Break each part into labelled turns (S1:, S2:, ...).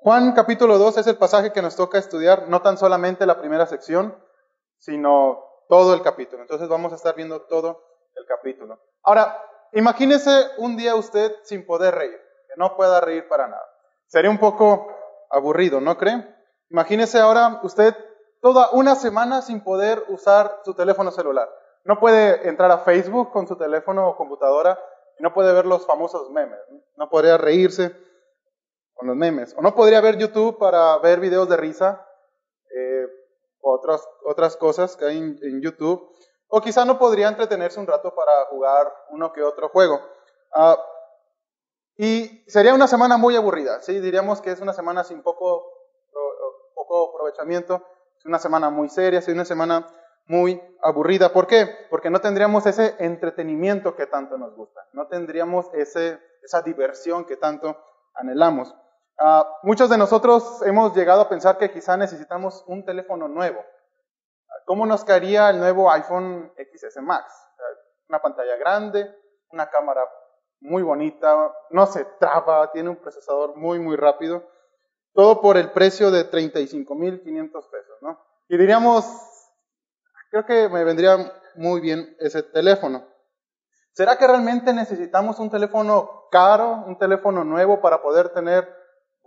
S1: Juan capítulo 2 es el pasaje que nos toca estudiar, no tan solamente la primera sección, sino todo el capítulo. Entonces vamos a estar viendo todo el capítulo. Ahora, imagínese un día usted sin poder reír, que no pueda reír para nada. Sería un poco aburrido, ¿no cree? Imagínese ahora usted toda una semana sin poder usar su teléfono celular. No puede entrar a Facebook con su teléfono o computadora no puede ver los famosos memes. No podría reírse con los memes. O no podría ver YouTube para ver videos de risa eh, otras, otras cosas que hay en, YouTube. O quizá no podría entretenerse un rato para jugar uno que otro juego. Ah, y sería una semana muy aburrida, ¿sí? Diríamos que es una semana sin poco, poco aprovechamiento, es una semana muy seria, es una semana muy aburrida. ¿Por qué? Porque no tendríamos ese entretenimiento que tanto nos gusta, no tendríamos ese, esa diversión que tanto anhelamos. Ah, muchos de nosotros hemos llegado a pensar que quizá necesitamos un teléfono nuevo. ¿Cómo nos caería el nuevo iPhone XS Max? Una pantalla grande, una cámara muy bonita, no se traba, tiene un procesador muy, muy rápido. Todo por el precio de 35.500 pesos, ¿no? Y diríamos, creo que me vendría muy bien ese teléfono. ¿Será que realmente necesitamos un teléfono caro, un teléfono nuevo para poder tener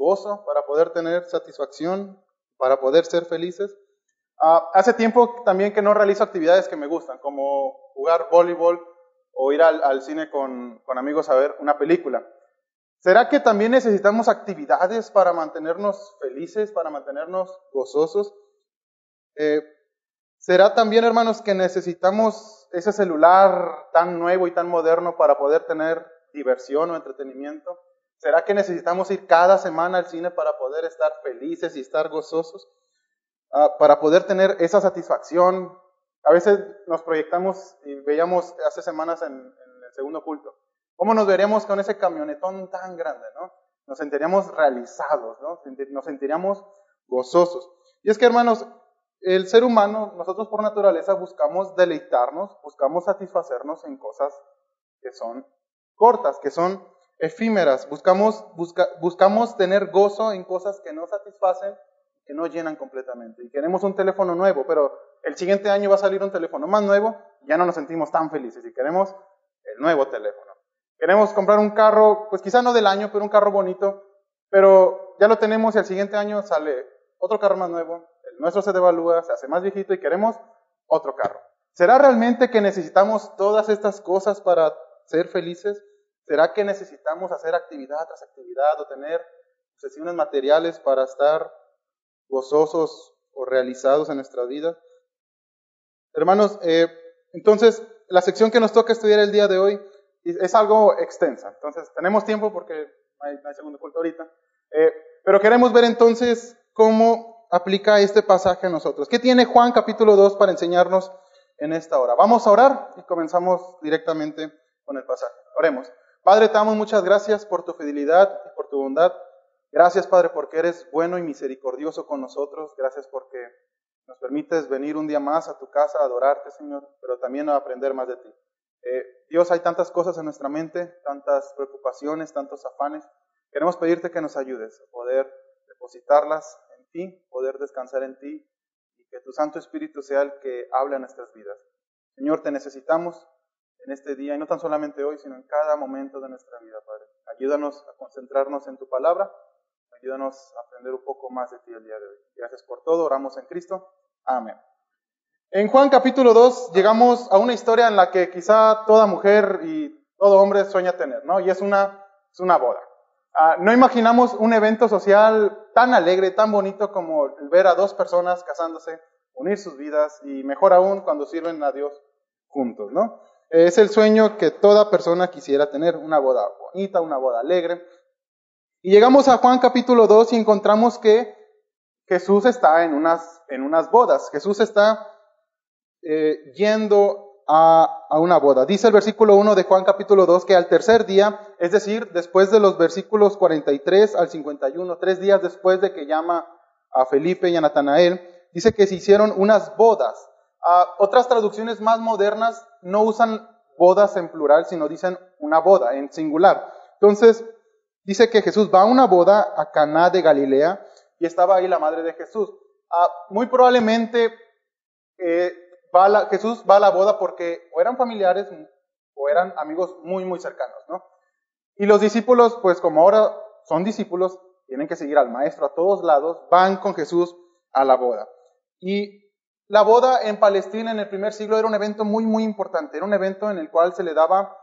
S1: gozo, para poder tener satisfacción, para poder ser felices. Ah, hace tiempo también que no realizo actividades que me gustan, como jugar voleibol o ir al, cine con, amigos a ver una película. ¿Será que también necesitamos actividades para mantenernos felices, para mantenernos gozosos? Eh, ¿Será también, hermanos, que necesitamos ese celular tan nuevo y tan moderno para poder tener diversión o entretenimiento? ¿Será que necesitamos ir cada semana al cine para poder estar felices y estar gozosos? Ah, para poder tener esa satisfacción. A veces nos proyectamos y veíamos hace semanas en, el segundo culto. ¿Cómo nos veríamos con ese camionetón tan grande, no? Nos sentiríamos realizados, ¿no? Nos sentiríamos gozosos. Y es que, hermanos, el ser humano, nosotros por naturaleza buscamos deleitarnos, buscamos satisfacernos en cosas que son cortas, que son efímeras. Buscamos, buscamos tener gozo en cosas que no satisfacen, que no llenan completamente. Y queremos un teléfono nuevo, pero el siguiente año va a salir un teléfono más nuevo, ya no nos sentimos tan felices y queremos el nuevo teléfono. Queremos comprar un carro, pues quizá no del año, pero un carro bonito, pero ya lo tenemos y el siguiente año sale otro carro más nuevo, el nuestro se devalúa, se hace más viejito y queremos otro carro. ¿Será realmente que necesitamos todas estas cosas para ser felices? ¿Será que necesitamos hacer actividad tras actividad o tener sesiones materiales para estar gozosos o realizados en nuestra vida? Hermanos, eh, entonces la sección que nos toca estudiar el día de hoy es algo extensa. Entonces tenemos tiempo porque no hay, segundo culto ahorita. Eh, pero queremos ver entonces cómo aplica este pasaje a nosotros. ¿Qué tiene Juan capítulo 2 para enseñarnos en esta hora? Vamos a orar y comenzamos directamente con el pasaje. Oremos. Padre, te damos muchas gracias por tu fidelidad y por tu bondad. Gracias, Padre, porque eres bueno y misericordioso con nosotros. Gracias porque nos permites venir un día más a tu casa a adorarte, Señor, pero también a aprender más de ti. Eh, Dios, hay tantas cosas en nuestra mente, tantas preocupaciones, tantos afanes. Queremos pedirte que nos ayudes a poder depositarlas en ti, poder descansar en ti y que tu Santo Espíritu sea el que hable en nuestras vidas. Señor, te necesitamos en este día, y no tan solamente hoy, sino en cada momento de nuestra vida, Padre. Ayúdanos a concentrarnos en tu palabra, ayúdanos a aprender un poco más de ti el día de hoy. Gracias por todo, oramos en Cristo. Amén. En Juan capítulo 2 llegamos a una historia en la que quizá toda mujer y todo hombre sueña tener, ¿no? Y es una, es una boda. Ah, no imaginamos un evento social tan alegre, tan bonito como el ver a dos personas casándose, unir sus vidas y mejor aún cuando sirven a Dios juntos, ¿no? Es el sueño que toda persona quisiera tener, una boda bonita, una boda alegre. Y llegamos a Juan capítulo 2 y encontramos que Jesús está en unas, en unas bodas. Jesús está eh, yendo a, a, una boda. Dice el versículo 1 de Juan capítulo 2 que al tercer día, es decir, después de los versículos 43 al 51, tres días después de que llama a Felipe y a Natanael, dice que se hicieron unas bodas otras traducciones más modernas no usan bodas en plural, sino dicen una boda en singular. Entonces, dice que Jesús va a una boda a Caná de Galilea y estaba ahí la madre de Jesús. Ah, muy probablemente eh, Jesús va a la boda porque o eran familiares o eran amigos muy, muy cercanos, ¿no? Y los discípulos, pues como ahora son discípulos, tienen que seguir al maestro a todos lados, van con Jesús a la boda. Y la boda en Palestina en el primer siglo era un evento muy, muy importante, era un evento en el cual se le daba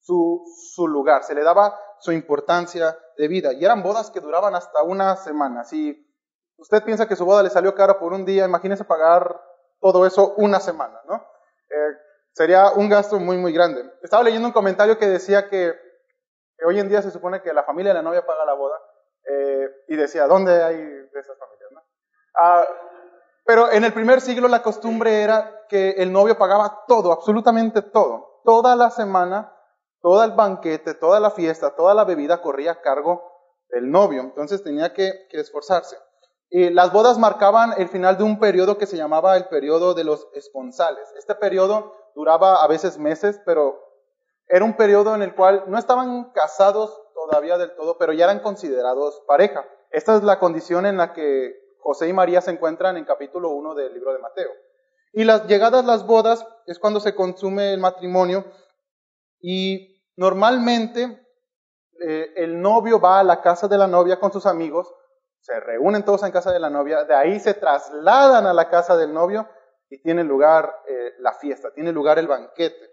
S1: su, lugar, se le daba su importancia de vida. Y eran bodas que duraban hasta una semana. Si usted piensa que su boda le salió cara por un día, imagínese pagar todo eso una semana, ¿no? Eh, sería un gasto muy, muy grande. Estaba leyendo un comentario que decía que, hoy en día se supone que la familia de la novia paga la boda, eh, y decía, ¿dónde hay de esas familias? No? Ah, pero en el primer siglo la costumbre era que el novio pagaba todo, absolutamente todo. Toda la semana, todo el banquete, toda la fiesta, toda la bebida corría a cargo del novio. Entonces tenía que, esforzarse. Y las bodas marcaban el final de un periodo que se llamaba el periodo de los esponsales. Este periodo duraba a veces meses, pero era un periodo en el cual no estaban casados todavía del todo, pero ya eran considerados pareja. Esta es la condición en la que José y María se encuentran en capítulo 1 del libro de Mateo. Y las llegadas las bodas es cuando se consume el matrimonio y normalmente eh, el novio va a la casa de la novia con sus amigos se reúnen todos en casa de la novia, de ahí se trasladan a la casa del novio y tiene lugar eh, la fiesta, tiene lugar el banquete.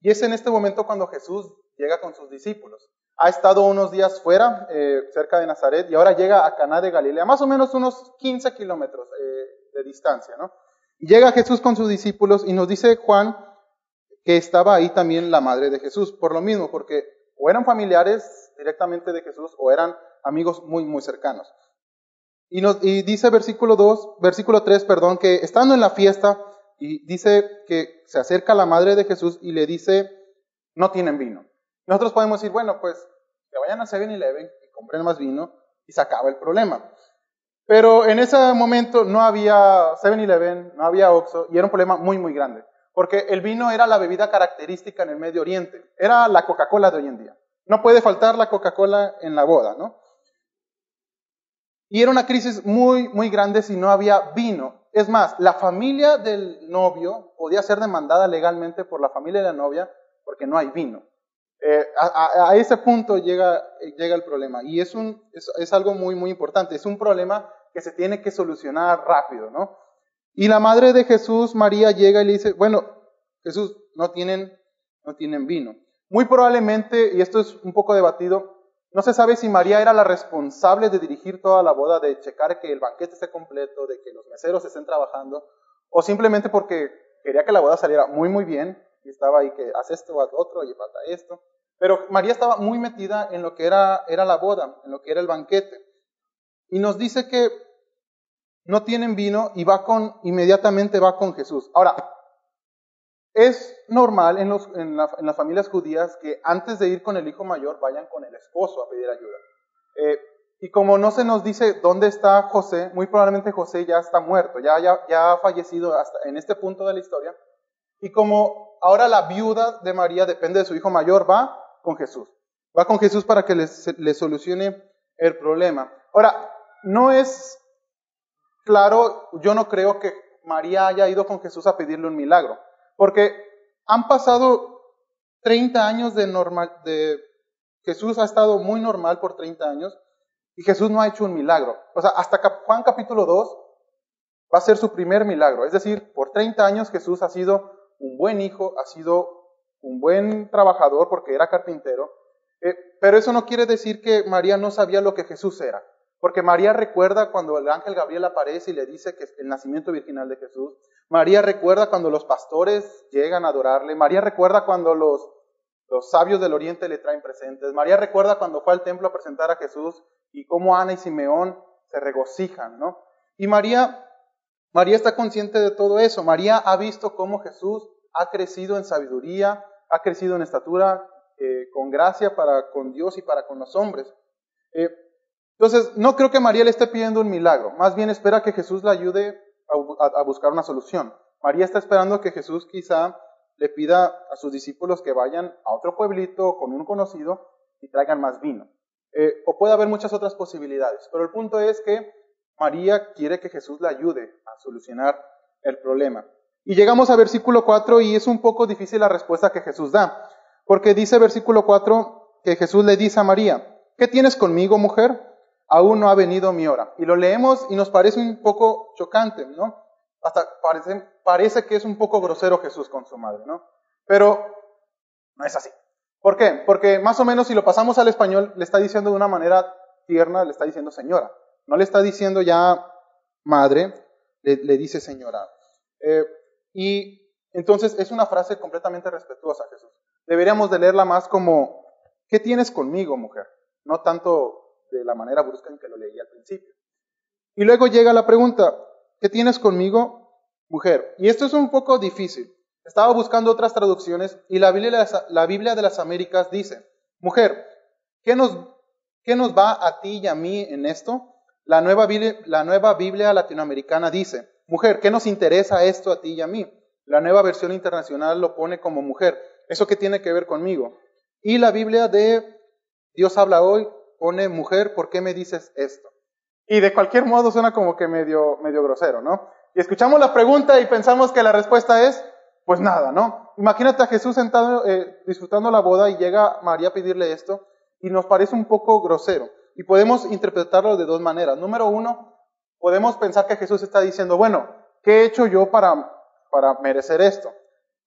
S1: Y es en este momento cuando Jesús llega con sus discípulos. Ha estado unos días fuera, eh, cerca de Nazaret, y ahora llega a Caná de Galilea, más o menos unos 15 kilómetros eh, de distancia, ¿no? Y llega Jesús con sus discípulos y nos dice Juan que estaba ahí también la madre de Jesús, por lo mismo, porque o eran familiares directamente de Jesús o eran amigos muy, muy cercanos. Y, y dice versículo 2, versículo 3, perdón, que estando en la fiesta, y dice que se acerca la madre de Jesús y le dice, no tienen vino. Nosotros podemos decir, bueno, pues que vayan a 7-Eleven y compren más vino y se acaba el problema. Pero en ese momento no había 7-Eleven, no había Oxxo y era un problema muy, muy grande. Porque el vino era la bebida característica en el Medio Oriente. Era la Coca-Cola de hoy en día. No puede faltar la Coca-Cola en la boda, ¿no? Y era una crisis muy, muy grande si no había vino. Es más, la familia del novio podía ser demandada legalmente por la familia de la novia porque no hay vino. Eh, a, ese punto llega, llega el problema. Y es, un, es, algo muy, muy importante. Es un problema que se tiene que solucionar rápido, ¿no? Y la madre de Jesús, María, llega y le dice, bueno, Jesús, no tienen, no tienen vino. Muy probablemente, y esto es un poco debatido, no se sabe si María era la responsable de dirigir toda la boda, de checar que el banquete esté completo, de que los meseros estén trabajando, o simplemente porque quería que la boda saliera muy, muy bien y estaba ahí que haz esto, haz otro y falta esto. Pero María estaba muy metida en lo que era, era la boda, en lo que era el banquete. Y nos dice que no tienen vino y va con, inmediatamente va con Jesús. Ahora, es normal en, los, en, las familias judías que antes de ir con el hijo mayor vayan con el esposo a pedir ayuda. Eh, y como no se nos dice dónde está José, muy probablemente José ya está muerto, ya, ya, ya ha fallecido hasta en este punto de la historia. Y como ahora la viuda de María depende de su hijo mayor, va con Jesús. Va con Jesús para que le, solucione el problema. Ahora, no es claro, yo no creo que María haya ido con Jesús a pedirle un milagro. Porque han pasado 30 años de normal, de Jesús ha estado muy normal por 30 años y Jesús no ha hecho un milagro. O sea, hasta Juan capítulo 2 va a ser su primer milagro. Es decir, por 30 años Jesús ha sido un buen hijo, ha sido un buen trabajador porque era carpintero. Eh, pero eso no quiere decir que María no sabía lo que Jesús era. Porque María recuerda cuando el ángel Gabriel aparece y le dice que es el nacimiento virginal de Jesús. María recuerda cuando los pastores llegan a adorarle. María recuerda cuando los, los sabios del oriente le traen presentes. María recuerda cuando fue al templo a presentar a Jesús y cómo Ana y Simeón se regocijan, ¿no? Y María, María está consciente de todo eso. María ha visto cómo Jesús ha crecido en sabiduría, ha crecido en estatura, eh, con gracia para con Dios y para con los hombres. Eh, entonces, no creo que María le esté pidiendo un milagro, más bien espera que Jesús la ayude a, buscar una solución. María está esperando que Jesús quizá le pida a sus discípulos que vayan a otro pueblito con un conocido y traigan más vino. Eh, o puede haber muchas otras posibilidades, pero el punto es que María quiere que Jesús la ayude a solucionar el problema. Y llegamos a versículo 4 y es un poco difícil la respuesta que Jesús da, porque dice versículo 4 que Jesús le dice a María, ¿qué tienes conmigo, mujer? Aún no ha venido mi hora. Y lo leemos y nos parece un poco chocante, ¿no? Hasta parece, parece que es un poco grosero Jesús con su madre, ¿no? Pero no es así. ¿Por qué? Porque más o menos si lo pasamos al español, le está diciendo de una manera tierna, le está diciendo señora. No le está diciendo ya madre, le, dice señora. Eh, y entonces es una frase completamente respetuosa, Jesús. Deberíamos de leerla más como, ¿qué tienes conmigo, mujer? No tanto de la manera brusca en que lo leí al principio. Y luego llega la pregunta, ¿qué tienes conmigo, mujer? Y esto es un poco difícil. Estaba buscando otras traducciones y la Biblia, la Biblia de las Américas dice, mujer, ¿qué nos, ¿qué nos va a ti y a mí en esto? La nueva, Biblia, la nueva Biblia latinoamericana dice, mujer, ¿qué nos interesa esto a ti y a mí? La nueva versión internacional lo pone como mujer. ¿Eso qué tiene que ver conmigo? Y la Biblia de Dios habla hoy pone mujer, ¿por qué me dices esto? Y de cualquier modo suena como que medio, medio grosero, ¿no? Y escuchamos la pregunta y pensamos que la respuesta es, pues nada, ¿no? Imagínate a Jesús sentado eh, disfrutando la boda y llega María a pedirle esto y nos parece un poco grosero. Y podemos interpretarlo de dos maneras. Número uno, podemos pensar que Jesús está diciendo, bueno, ¿qué he hecho yo para, para merecer esto?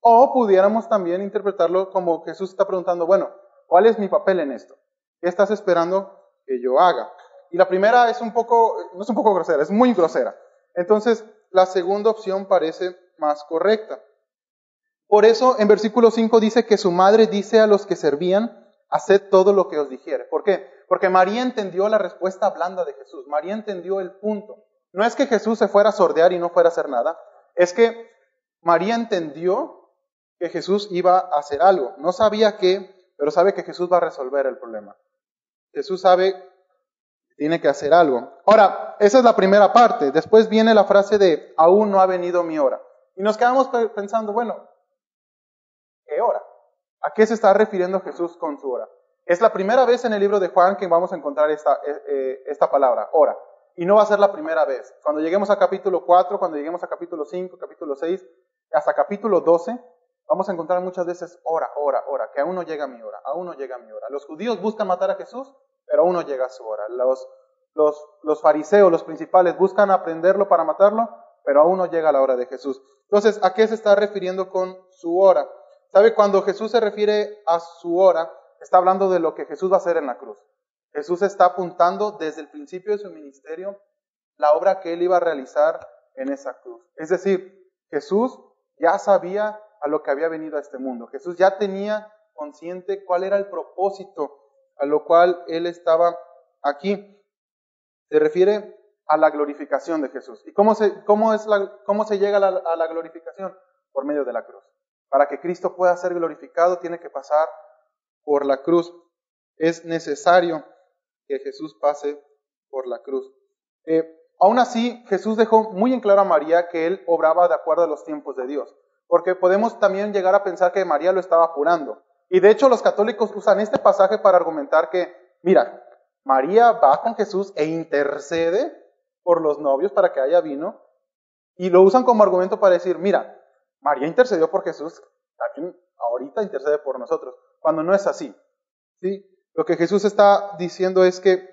S1: O pudiéramos también interpretarlo como Jesús está preguntando, bueno, ¿cuál es mi papel en esto? ¿Qué estás esperando que yo haga? Y la primera es un poco, no es un poco grosera, es muy grosera. Entonces, la segunda opción parece más correcta. Por eso, en versículo 5 dice que su madre dice a los que servían, haced todo lo que os dijere. ¿Por qué? Porque María entendió la respuesta blanda de Jesús. María entendió el punto. No es que Jesús se fuera a sordear y no fuera a hacer nada. Es que María entendió que Jesús iba a hacer algo. No sabía qué, pero sabe que Jesús va a resolver el problema. Jesús sabe que tiene que hacer algo. Ahora, esa es la primera parte. Después viene la frase de, aún no ha venido mi hora. Y nos quedamos pensando, bueno, ¿qué hora? ¿A qué se está refiriendo Jesús con su hora? Es la primera vez en el libro de Juan que vamos a encontrar esta, eh, eh, palabra, hora. Y no va a ser la primera vez. Cuando lleguemos a capítulo 4, cuando lleguemos a capítulo 5, capítulo 6, hasta capítulo 12, vamos a encontrar muchas veces hora, hora, hora, que aún no llega mi hora, aún no llega mi hora. Los judíos buscan matar a Jesús, pero aún no llega su hora. Los, los, los fariseos, los principales, buscan aprenderlo para matarlo, pero aún no llega la hora de Jesús. Entonces, ¿a qué se está refiriendo con su hora? ¿Sabe? Cuando Jesús se refiere a su hora, está hablando de lo que Jesús va a hacer en la cruz. Jesús está apuntando desde el principio de su ministerio la obra que él iba a realizar en esa cruz. Es decir, Jesús ya sabía a lo que había venido a este mundo. Jesús ya tenía consciente cuál era el propósito a lo cual él estaba aquí. Se refiere a la glorificación de Jesús. ¿Y cómo se, cómo es cómo se llega a la glorificación? Por medio de la cruz. Para que Cristo pueda ser glorificado, tiene que pasar por la cruz. Es necesario que Jesús pase por la cruz. Eh, aún así, Jesús dejó muy en claro a María que él obraba de acuerdo a los tiempos de Dios, porque podemos también llegar a pensar que María lo estaba apurando. Y de hecho los católicos usan este pasaje para argumentar que, mira, María va con Jesús e intercede por los novios para que haya vino, y lo usan como argumento para decir, mira, María intercedió por Jesús, también ahorita intercede por nosotros, cuando no es así. ¿sí? Lo que Jesús está diciendo es que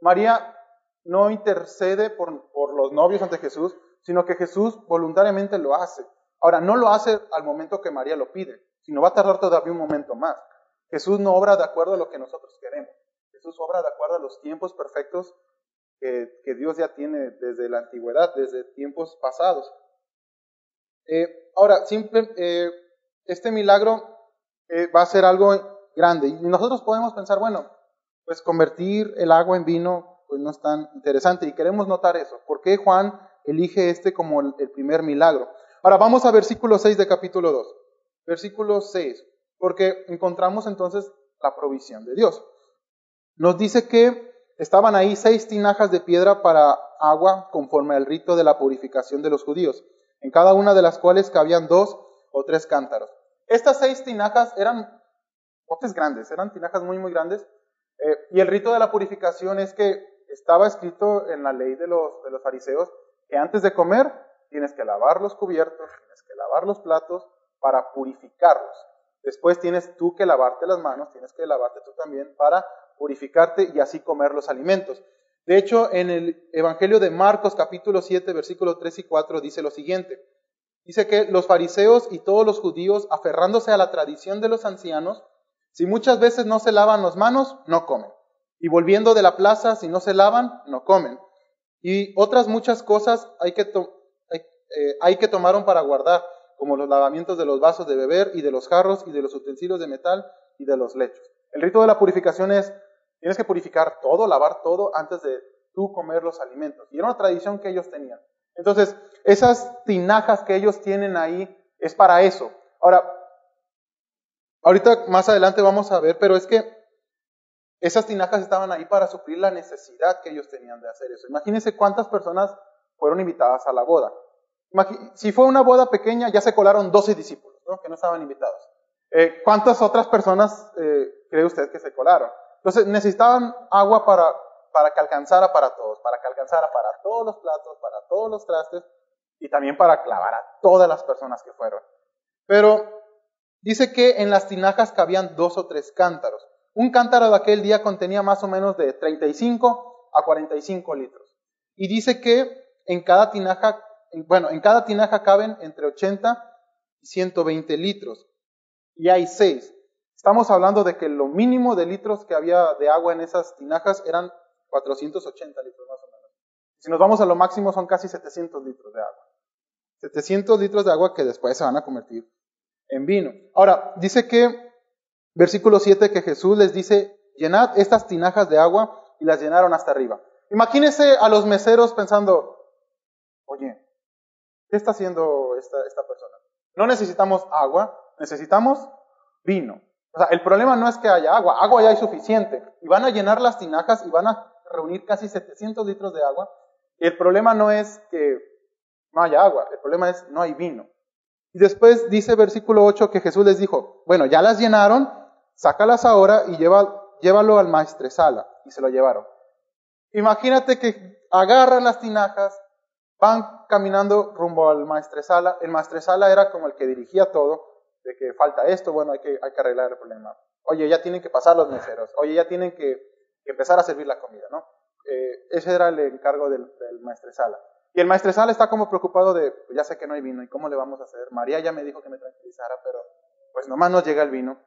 S1: María no intercede por, los novios ante Jesús, sino que Jesús voluntariamente lo hace. Ahora, no lo hace al momento que María lo pide, sino va a tardar todavía un momento más. Jesús no obra de acuerdo a lo que nosotros queremos. Jesús obra de acuerdo a los tiempos perfectos que, que Dios ya tiene desde la antigüedad, desde tiempos pasados. Eh, ahora, simple, eh, este milagro eh, va a ser algo grande. Y nosotros podemos pensar, bueno, pues convertir el agua en vino, pues no es tan interesante. Y queremos notar eso. ¿Por qué Juan elige este como el, el primer milagro? Ahora vamos a versículo 6 de capítulo 2. Versículo 6. Porque encontramos entonces la provisión de Dios. Nos dice que estaban ahí seis tinajas de piedra para agua conforme al rito de la purificación de los judíos en cada una de las cuales cabían dos o tres cántaros. Estas seis tinajas eran grandes, eran tinajas muy, muy grandes, Eh, y el rito de la purificación es que estaba escrito en la ley de los, de los fariseos que antes de comer tienes que lavar los cubiertos, tienes que lavar los platos para purificarlos. Después tienes tú que lavarte las manos, tienes que lavarte tú también para purificarte y así comer los alimentos. De hecho, en el Evangelio de Marcos capítulo 7, versículos 3 y 4 dice lo siguiente. Dice que los fariseos y todos los judíos, aferrándose a la tradición de los ancianos, si muchas veces no se lavan las manos, no comen. Y volviendo de la plaza, si no se lavan, no comen. Y otras muchas cosas hay que, eh, hay que tomaron para guardar, como los lavamientos de los vasos de beber y de los jarros y de los utensilios de metal y de los lechos. El rito de la purificación es, tienes que purificar todo, lavar todo antes de tú comer los alimentos. Y era una tradición que ellos tenían. Entonces, esas tinajas que ellos tienen ahí es para eso. Ahora, ahorita más adelante vamos a ver, pero es que esas tinajas estaban ahí para suplir la necesidad que ellos tenían de hacer eso. Imagínense cuántas personas fueron invitadas a la boda. Si fue una boda pequeña, ya se colaron 12 discípulos, ¿no? que no estaban invitados. Eh, ¿Cuántas otras personas eh, cree usted que se colaron? Entonces necesitaban agua para, para que alcanzara para todos, para que alcanzara para todos los platos, para todos los trastes y también para clavar a todas las personas que fueron. Pero dice que en las tinajas cabían dos o tres cántaros. Un cántaro de aquel día contenía más o menos de 35 a 45 litros. Y dice que en cada tinaja bueno, en cada tinaja caben entre 80 y 120 litros. Y hay seis. Estamos hablando de que lo mínimo de litros que había de agua en esas tinajas eran 480 litros más o menos. Si nos vamos a lo máximo son casi 700 litros de agua. 700 litros de agua que después se van a convertir en vino. Ahora, dice que, versículo 7, que Jesús les dice, llenad estas tinajas de agua y las llenaron hasta arriba. Imagínense a los meseros pensando, oye, ¿Qué está haciendo esta, esta persona? No necesitamos agua, necesitamos vino. O sea, el problema no es que haya agua, agua ya hay suficiente. Y van a llenar las tinajas y van a reunir casi 700 litros de agua. El problema no es que no haya agua, el problema es no hay vino. Y después dice versículo 8 que Jesús les dijo, bueno, ya las llenaron, sácalas ahora y lleva, llévalo al maestresala. Y se lo llevaron. Imagínate que agarran las tinajas, Van caminando rumbo al maestresala. El maestresala era como el que dirigía todo, de que falta esto, bueno, hay que, hay que arreglar el problema. Oye, ya tienen que pasar los meseros. Oye, ya tienen que, empezar a servir la comida, ¿no? Eh, ese era el encargo del, del maestresala. Y el maestresala está como preocupado de, pues ya sé que no hay vino, ¿y cómo le vamos a hacer? María ya me dijo que me tranquilizara, pero pues nomás no llega el vino.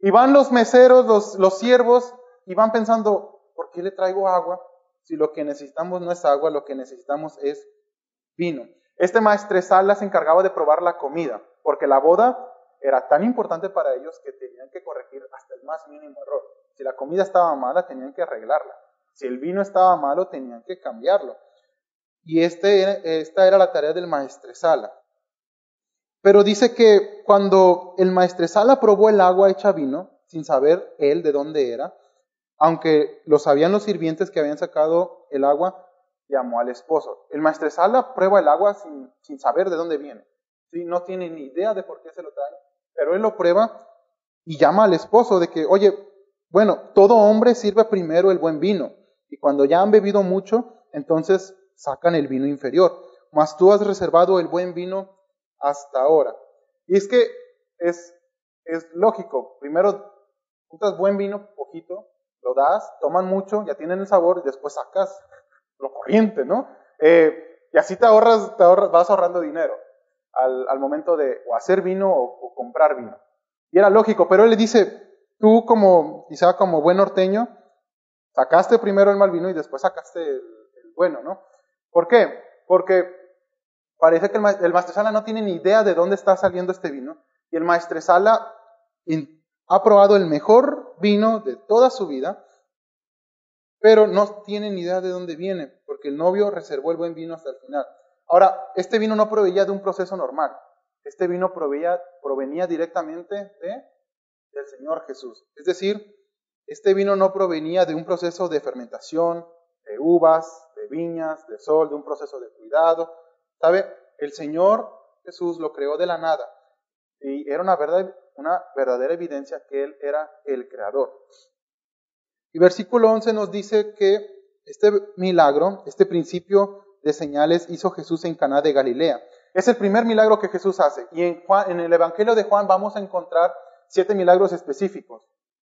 S1: Y van los meseros, los, los siervos, y van pensando, ¿por qué le traigo agua? Si lo que necesitamos no es agua, lo que necesitamos es vino. Este maestresala se encargaba de probar la comida, porque la boda era tan importante para ellos que tenían que corregir hasta el más mínimo error. Si la comida estaba mala, tenían que arreglarla. Si el vino estaba malo, tenían que cambiarlo. Y este, esta era la tarea del maestresala. Pero dice que cuando el maestresala probó el agua hecha vino, sin saber él de dónde era, aunque lo sabían los sirvientes que habían sacado el agua, llamó al esposo. El maestresala prueba el agua sin, saber de dónde viene. No tiene ni idea de por qué se lo trae, pero él lo prueba y llama al esposo de que, oye, bueno, todo hombre sirve primero el buen vino y cuando ya han bebido mucho, entonces sacan el vino inferior. Mas tú has reservado el buen vino hasta ahora. Y es que es, lógico. Primero, juntas buen vino, poquito, lo das, toman mucho, ya tienen el sabor y después sacas lo corriente, ¿no? Eh, y así te ahorras, te ahorras, vas ahorrando dinero al, momento de o hacer vino o, comprar vino. Y era lógico, pero él le dice, tú como, quizá como buen norteño, sacaste primero el mal vino y después sacaste el, bueno, ¿no? ¿Por qué? Porque parece que el, el maestresala no tiene ni idea de dónde está saliendo este vino y el maestresala ha probado el mejor vino de toda su vida pero no tienen ni idea de dónde viene, porque el novio reservó el buen vino hasta el final. Ahora, este vino no proveía de un proceso normal, este vino provenía directamente de, del Señor Jesús. Es decir, este vino no provenía de un proceso de fermentación, de uvas, de viñas, de sol, de un proceso de cuidado. ¿Sabe? El Señor Jesús lo creó de la nada y era una, verdad, una verdadera evidencia que Él era el creador. Y versículo 11 nos dice que este milagro, este principio de señales hizo Jesús en Caná de Galilea. Es el primer milagro que Jesús hace. Y en, en el Evangelio de Juan vamos a encontrar siete milagros específicos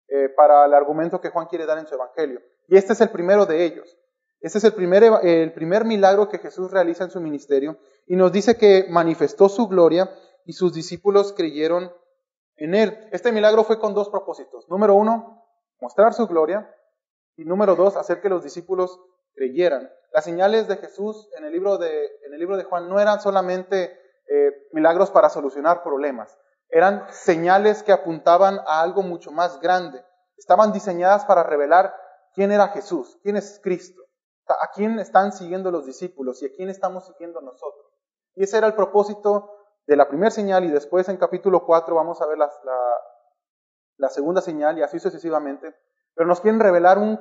S1: eh, para el argumento que Juan quiere dar en su Evangelio. Y este es el primero de ellos. Este es el primer, el primer milagro que Jesús realiza en su ministerio y nos dice que manifestó su gloria y sus discípulos creyeron en él. Este milagro fue con dos propósitos. Número uno, mostrar su gloria y número dos, hacer que los discípulos creyeran. Las señales de Jesús en el libro de, en el libro de Juan no eran solamente eh, milagros para solucionar problemas, eran señales que apuntaban a algo mucho más grande. Estaban diseñadas para revelar quién era Jesús, quién es Cristo, a quién están siguiendo los discípulos y a quién estamos siguiendo nosotros. Y ese era el propósito de la primera señal y después en capítulo 4 vamos a ver la, la, segunda señal y así sucesivamente. Pero nos quieren revelar un,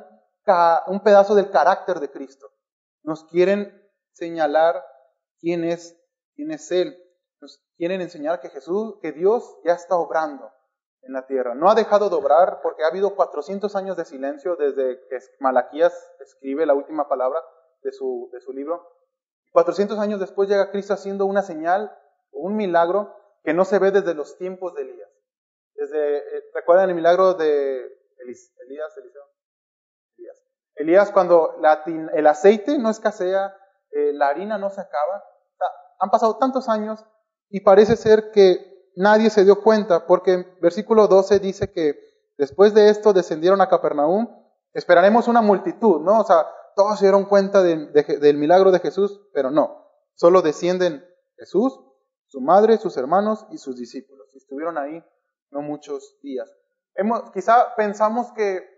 S1: un pedazo del carácter de Cristo. Nos quieren señalar quién es, quién es Él. Nos quieren enseñar que Jesús, que Dios ya está obrando en la tierra. No ha dejado de obrar porque ha habido 400 años de silencio desde que Malaquías escribe la última palabra de su, de su libro. 400 años después llega Cristo haciendo una señal un milagro que no se ve desde los tiempos de Elías. Desde, eh, ¿Recuerdan el milagro de Elías, Eliseo? Elías. Cuando el aceite no escasea, eh, la harina no se acaba. han pasado tantos años y parece ser que nadie se dio cuenta porque en versículo 12 dice que después de esto descendieron a Capernaum, esperaremos una multitud, ¿no? O sea, todos se dieron cuenta del milagro de Jesús, pero no, solo descienden Jesús, su madre, sus hermanos y sus discípulos. Estuvieron ahí no muchos días. Quizá pensamos que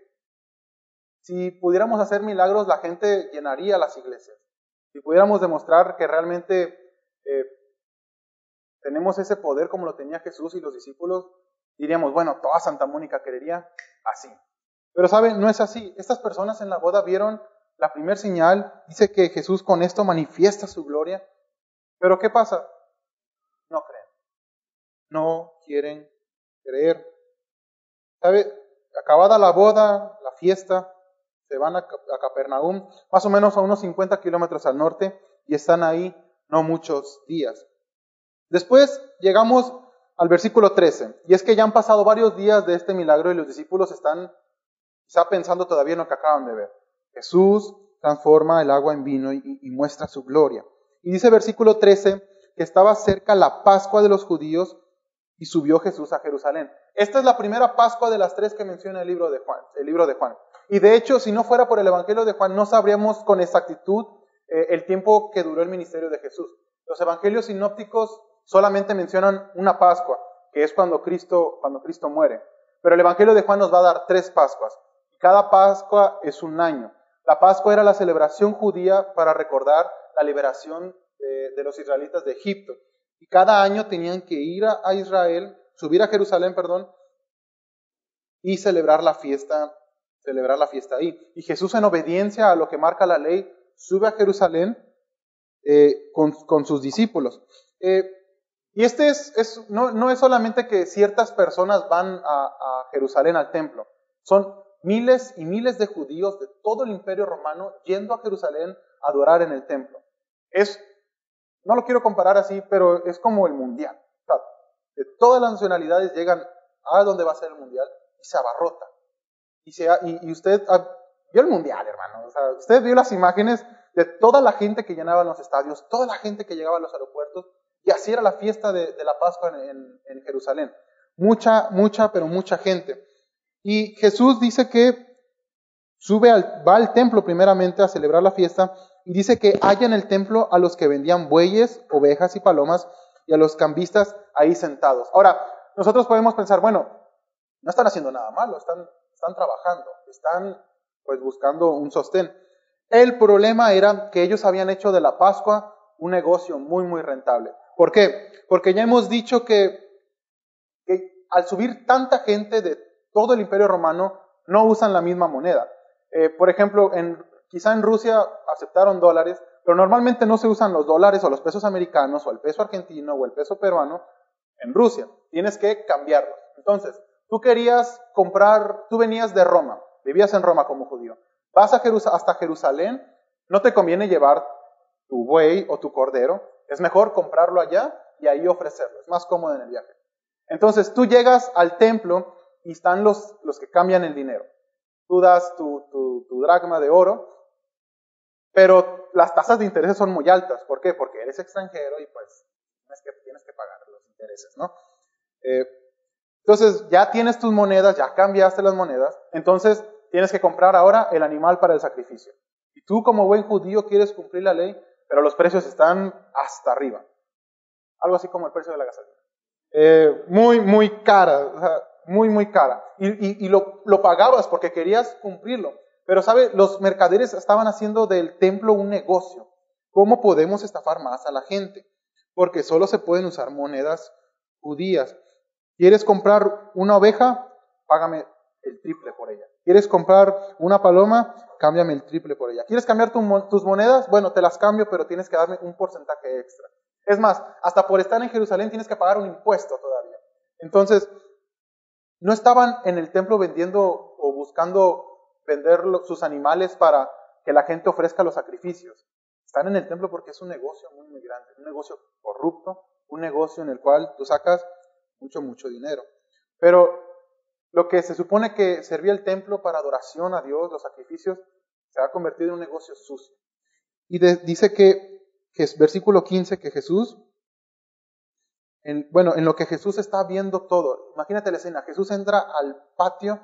S1: si pudiéramos hacer milagros, la gente llenaría las iglesias. Si pudiéramos demostrar que realmente eh, tenemos ese poder como lo tenía Jesús y los discípulos, diríamos, bueno, toda Santa Mónica querería así. Pero saben, no es así. Estas personas en la boda vieron la primera señal, dice que Jesús con esto manifiesta su gloria. Pero ¿qué pasa? no creen. No quieren creer. ¿Sabe? Acabada la boda, la fiesta, se van a, Capernaum, más o menos a unos 50 kilómetros al norte, y están ahí no muchos días. Después llegamos al versículo 13, y es que ya han pasado varios días de este milagro y los discípulos están quizá pensando todavía en lo que acaban de ver. Jesús transforma el agua en vino y, y muestra su gloria. Y dice versículo 13, que estaba cerca la Pascua de los judíos y subió Jesús a Jerusalén. Esta es la primera Pascua de las tres que menciona el libro de Juan. El libro de Juan. Y de hecho, si no fuera por el Evangelio de Juan, no sabríamos con exactitud eh, el tiempo que duró el ministerio de Jesús. Los Evangelios sinópticos solamente mencionan una Pascua, que es cuando Cristo, cuando Cristo muere. Pero el Evangelio de Juan nos va a dar tres Pascuas. Cada Pascua es un año. La Pascua era la celebración judía para recordar la liberación de, los israelitas de Egipto. Y cada año tenían que ir a, Israel, subir a Jerusalén, perdón, y celebrar la fiesta, celebrar la fiesta ahí. Y Jesús en obediencia a lo que marca la ley, sube a Jerusalén eh, con, sus discípulos. Eh, y este es, es no, no, es solamente que ciertas personas van a, Jerusalén al templo, son miles y miles de judíos de todo el imperio romano yendo a Jerusalén a adorar en el templo. Es no lo quiero comparar así, pero es como el mundial. de todas las nacionalidades llegan a donde va a ser el mundial y se abarrota. Y, usted vio el mundial, hermano. usted vio las imágenes de toda la gente que llenaba los estadios, toda la gente que llegaba a los aeropuertos, y así era la fiesta de, la Pascua en, Jerusalén. Mucha, mucha, pero mucha gente. Y Jesús dice que sube al, va al templo primeramente a celebrar la fiesta y dice que haya en el templo a los que vendían bueyes, ovejas y palomas y a los cambistas ahí sentados. Ahora, nosotros podemos pensar, bueno, no están haciendo nada malo, están, están trabajando, están pues buscando un sostén. El problema era que ellos habían hecho de la Pascua un negocio muy, muy rentable. ¿Por qué? Porque ya hemos dicho que, que al subir tanta gente de todo el imperio romano, no usan la misma moneda. Eh, por ejemplo, Quizá en Rusia aceptaron dólares, pero normalmente no se usan los dólares o los pesos americanos o el peso argentino o el peso peruano en Rusia. Tienes que cambiarlos. Entonces, tú querías comprar, tú venías de Roma, vivías en Roma como judío, vas hasta Jerusalén, no te conviene llevar tu buey o tu cordero, es mejor comprarlo allá y ahí ofrecerlo, es más cómodo en el viaje. Entonces tú llegas al templo y están los, los que cambian el dinero. Tú das tu, tu, tu dracma de oro, pero las tasas de interés son muy altas. ¿Por qué? Porque eres extranjero y pues tienes que, tienes que pagar los intereses, ¿no? Eh, entonces ya tienes tus monedas, ya cambiaste las monedas, entonces tienes que comprar ahora el animal para el sacrificio. Y tú como buen judío quieres cumplir la ley, pero los precios están hasta arriba. Algo así como el precio de la gasolina. Eh, muy, muy cara, muy, muy cara. Y, lo, lo, pagabas porque querías cumplirlo. Pero, ¿sabe? Los mercaderes estaban haciendo del templo un negocio. ¿Cómo podemos estafar más a la gente? Porque solo se pueden usar monedas judías. ¿Quieres comprar una oveja? Págame el triple por ella. ¿Quieres comprar una paloma? Cámbiame el triple por ella. ¿Quieres cambiar tus monedas? Bueno, te las cambio, pero tienes que darme un porcentaje extra. Es más, hasta por estar en Jerusalén tienes que pagar un impuesto todavía. Entonces, no estaban en el templo vendiendo o buscando vender sus animales para que la gente ofrezca los sacrificios. Están en el templo porque es un negocio muy, muy grande, un negocio corrupto, un negocio en el cual tú sacas mucho, mucho dinero. Pero lo que se supone que servía el templo para adoración a Dios, los sacrificios, se ha convertido en un negocio sucio. Y dice que que es versículo 15, que Jesús, en, bueno, en lo que Jesús está viendo todo, imagínate la escena, Jesús entra al patio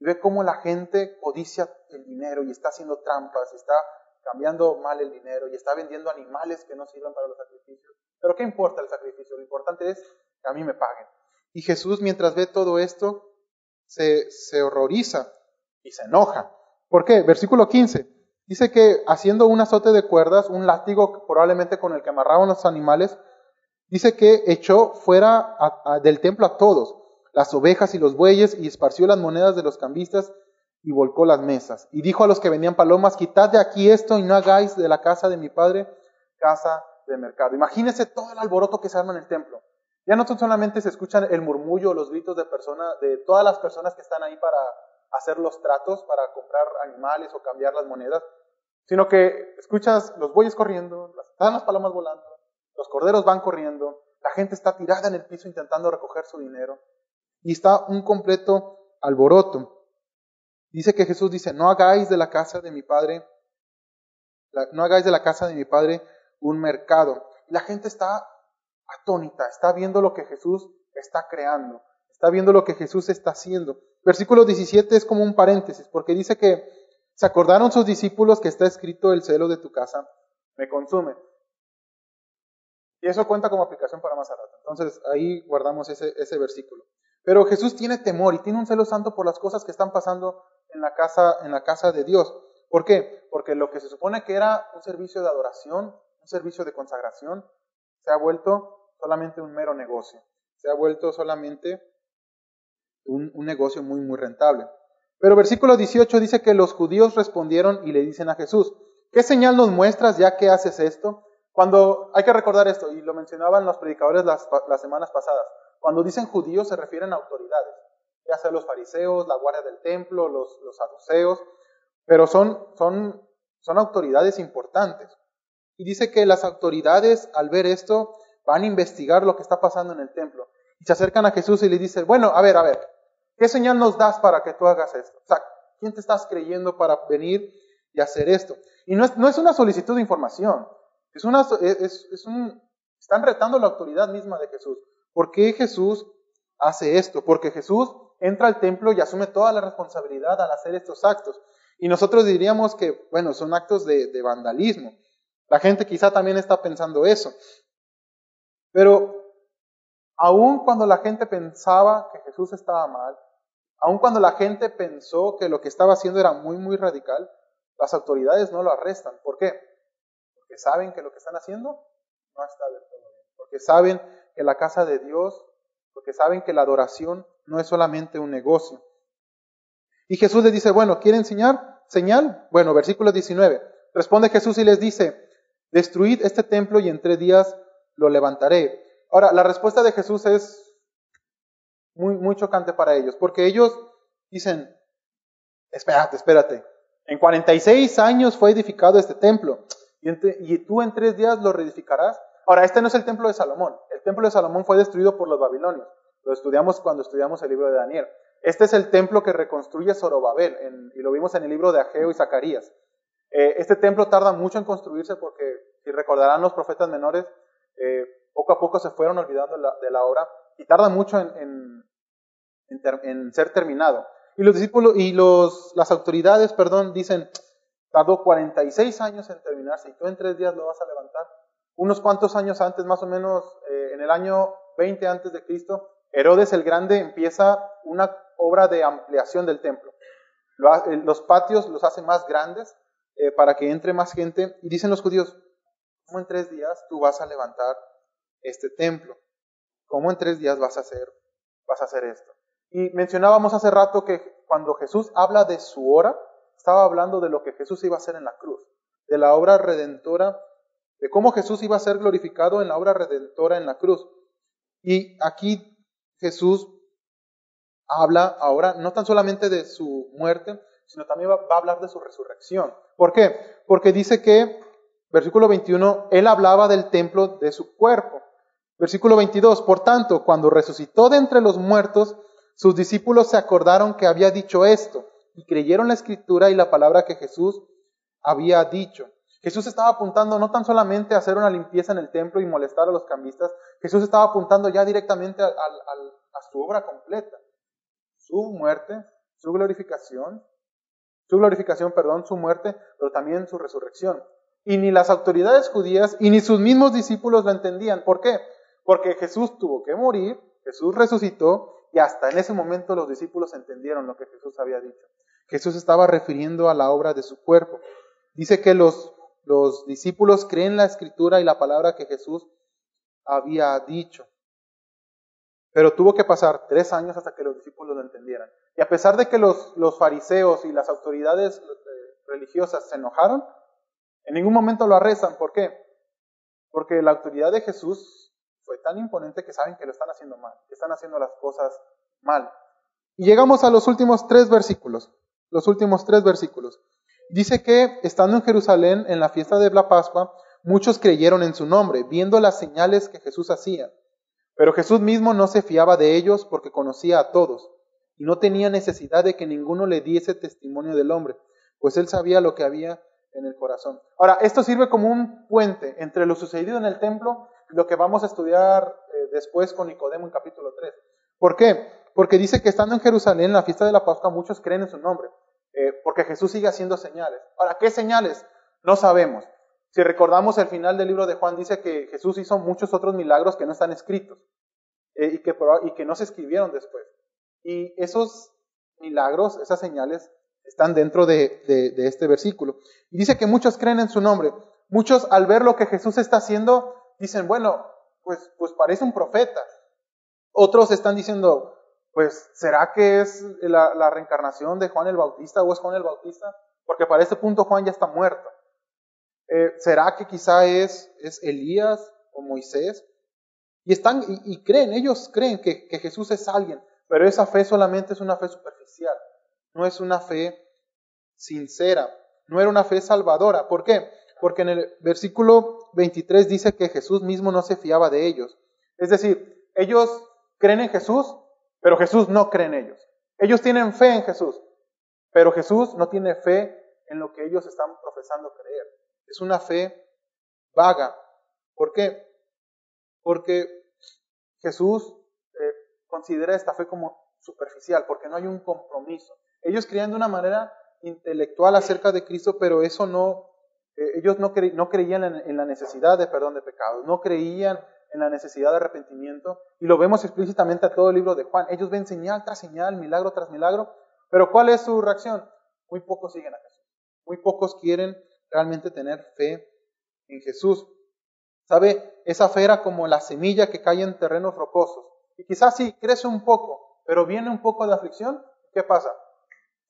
S1: y ve cómo la gente codicia el dinero y está haciendo trampas, está cambiando mal el dinero y está vendiendo animales que no sirven para los sacrificios. Pero ¿qué importa el sacrificio? Lo importante es a mí me paguen. Y Jesús, mientras ve todo esto, se, se horroriza y se enoja. ¿Por qué? Versículo 15. Dice que haciendo un azote de cuerdas, un látigo probablemente con el que amarraban los animales, dice que echó fuera del templo a todos, las ovejas y los bueyes, y esparció las monedas de los cambistas y volcó las mesas. Y dijo a los que venían palomas, quitad de aquí esto y no hagáis de la casa de mi padre casa de mercado. Imagínense todo el alboroto que se arma en el templo. Ya no solamente se escuchan el murmullo, los gritos de personas, de todas las personas que están ahí para hacer los tratos para comprar animales o cambiar las monedas, sino que escuchas los bueyes corriendo, están las palomas volando, los corderos van corriendo, la gente está tirada en el piso intentando recoger su dinero y está un completo alboroto. Dice que Jesús dice, no hagáis de la casa de mi padre, no hagáis de la casa de mi padre un mercado. la gente está atónita, está viendo lo que Jesús está creando, está viendo lo que Jesús está haciendo. Versículo 17 es como un paréntesis, porque dice que se acordaron sus discípulos que está escrito el celo de tu casa me consume. Y eso cuenta como aplicación para más rato. Entonces ahí guardamos ese, ese versículo. Pero Jesús tiene temor y tiene un celo santo por las cosas que están pasando en la casa, en la casa de Dios. ¿Por qué? Porque lo que se supone que era un servicio de adoración, un servicio de consagración, se ha vuelto solamente un mero negocio. Se ha vuelto solamente un, negocio muy, muy rentable. Pero versículo 18 dice que los judíos respondieron y le dicen a Jesús, ¿qué señal nos muestras ya que haces esto? Cuando, hay que recordar esto, y lo mencionaban los predicadores las, semanas pasadas, cuando dicen judíos se refieren a autoridades, ya sea los fariseos, la guardia del templo, los, los saduceos, pero son, son, son autoridades importantes. Y dice que las autoridades al ver esto van a investigar lo que está pasando en el templo. Y se acercan a Jesús y le dicen, bueno, a ver, a ver, ¿qué señal nos das para que tú hagas esto? O sea, ¿quién te estás creyendo para venir y hacer esto? Y no es, no es una solicitud de información, es una, es, es un, están retando la autoridad misma de Jesús. ¿Por qué Jesús hace esto? Porque Jesús entra al templo y asume toda la responsabilidad al hacer estos actos. Y nosotros diríamos que, bueno, son actos de, de vandalismo. La gente quizá también está pensando eso. Pero Aun cuando la gente pensaba que Jesús estaba mal, aun cuando la gente pensó que lo que estaba haciendo era muy, muy radical, las autoridades no lo arrestan. ¿Por qué? Porque saben que lo que están haciendo no está del todo bien. Porque saben que la casa de Dios, porque saben que la adoración no es solamente un negocio. Y Jesús les dice, bueno, ¿quiere enseñar? Señal. Bueno, versículo 19. Responde Jesús y les dice, destruid este templo y en tres días lo levantaré. Ahora, la respuesta de Jesús es muy, muy chocante para ellos, porque ellos dicen, espérate, espérate. En 46 años fue edificado este templo y, tú en tres días lo reedificarás. Ahora, este no es el templo de Salomón. El templo de Salomón fue destruido por los babilonios. Lo estudiamos cuando estudiamos el libro de Daniel. Este es el templo que reconstruye Zorobabel y lo vimos en el libro de Ageo y Zacarías. Eh, este templo tarda mucho en construirse porque, si recordarán los profetas menores, eh, poco a poco se fueron olvidando de la obra y tarda mucho en, ser terminado. Y los discípulos y las autoridades, perdón, dicen, tardó 46 años en terminarse y tú en tres días lo vas a levantar. Unos cuantos años antes, más o menos eh, en el año 20 antes de Cristo, Herodes el Grande empieza una obra de ampliación del templo. Los patios los hace más grandes eh, para que entre más gente. Y dicen los judíos, ¿cómo en tres días tú vas a levantar este templo? ¿Cómo en tres días vas a hacer, vas a hacer esto? Y mencionábamos hace rato que cuando Jesús habla de su hora, estaba hablando de lo que Jesús iba a hacer en la cruz, de la obra redentora, de cómo Jesús iba a ser glorificado en la obra redentora en la cruz. Y aquí Jesús habla ahora no tan solamente de su muerte, sino también va, a hablar de su resurrección. ¿Por qué? Porque dice que, versículo 21, Él hablaba del templo de su cuerpo. Versículo 22, por tanto, cuando resucitó de entre los muertos, sus discípulos se acordaron que había dicho esto y creyeron la escritura y la palabra que Jesús había dicho. Jesús estaba apuntando no tan solamente a hacer una limpieza en el templo y molestar a los cambistas, Jesús estaba apuntando ya directamente a, a su obra completa. Su muerte, su glorificación, su glorificación, perdón, su muerte, pero también su resurrección. Y ni las autoridades judías y ni sus mismos discípulos lo entendían. ¿Por qué? Porque Jesús tuvo que morir, Jesús resucitó y hasta en ese momento los discípulos entendieron lo que Jesús había dicho. Jesús estaba refiriendo a la obra de su cuerpo. Dice que los, los discípulos creen la escritura y la palabra que Jesús había dicho. Pero tuvo que pasar tres años hasta que los discípulos lo entendieran. Y a pesar de que los, los fariseos y las autoridades eh, religiosas se enojaron, en ningún momento lo arrestan. ¿Por qué? Porque la autoridad de Jesús fue tan imponente que saben que lo están haciendo mal, que están haciendo las cosas mal. Y llegamos a los últimos tres versículos. Los últimos tres versículos. Dice que estando en Jerusalén en la fiesta de la Pascua, muchos creyeron en su nombre, viendo las señales que Jesús hacía. Pero Jesús mismo no se fiaba de ellos porque conocía a todos y no tenía necesidad de que ninguno le diese testimonio del hombre, pues él sabía lo que había en el corazón. Ahora, esto sirve como un puente entre lo sucedido en el templo lo que vamos a estudiar eh, después con Nicodemo en capítulo 3. ¿Por qué? Porque dice que estando en Jerusalén, en la fiesta de la Pascua, muchos creen en su nombre, eh, porque Jesús sigue haciendo señales. Ahora, ¿qué señales? No sabemos. Si recordamos el final del libro de Juan, dice que Jesús hizo muchos otros milagros que no están escritos eh, y, y que no se escribieron después. Y esos milagros, esas señales, están dentro de, este versículo. Y dice que muchos creen en su nombre. Muchos al ver lo que Jesús está haciendo, dicen, bueno, pues, pues parece un profeta. Otros están diciendo, pues, ¿será que es la, reencarnación de Juan el Bautista o es Juan el Bautista? Porque para este punto Juan ya está muerto. Eh, ¿Será que quizá es, es Elías o Moisés? Y están, y, creen, ellos creen que Jesús es alguien, pero esa fe solamente es una fe superficial, no es una fe sincera, no era una fe salvadora. ¿Por qué? Porque en el versículo 23 dice que Jesús mismo no se fiaba de ellos. Es decir, ellos creen en Jesús, pero Jesús no cree en ellos. Ellos tienen fe en Jesús, pero Jesús no tiene fe en lo que ellos están profesando creer. Es una fe vaga. ¿Por qué? Porque Jesús eh, considera esta fe como superficial, porque no hay un compromiso. Ellos creían de una manera intelectual acerca de Cristo, pero eso no eh, ellos no, creían en, la necesidad de perdón de pecados, no creían en la necesidad de arrepentimiento, y lo vemos explícitamente a todo el libro de Juan. Ellos ven señal tras señal, milagro tras milagro, pero ¿cuál es su reacción? Muy pocos siguen a Jesús, muy pocos quieren realmente tener fe en Jesús. ¿Sabe? Esa fe era como la semilla que cae en terrenos rocosos, y quizás sí, crece un poco, pero viene un poco de aflicción, ¿qué pasa?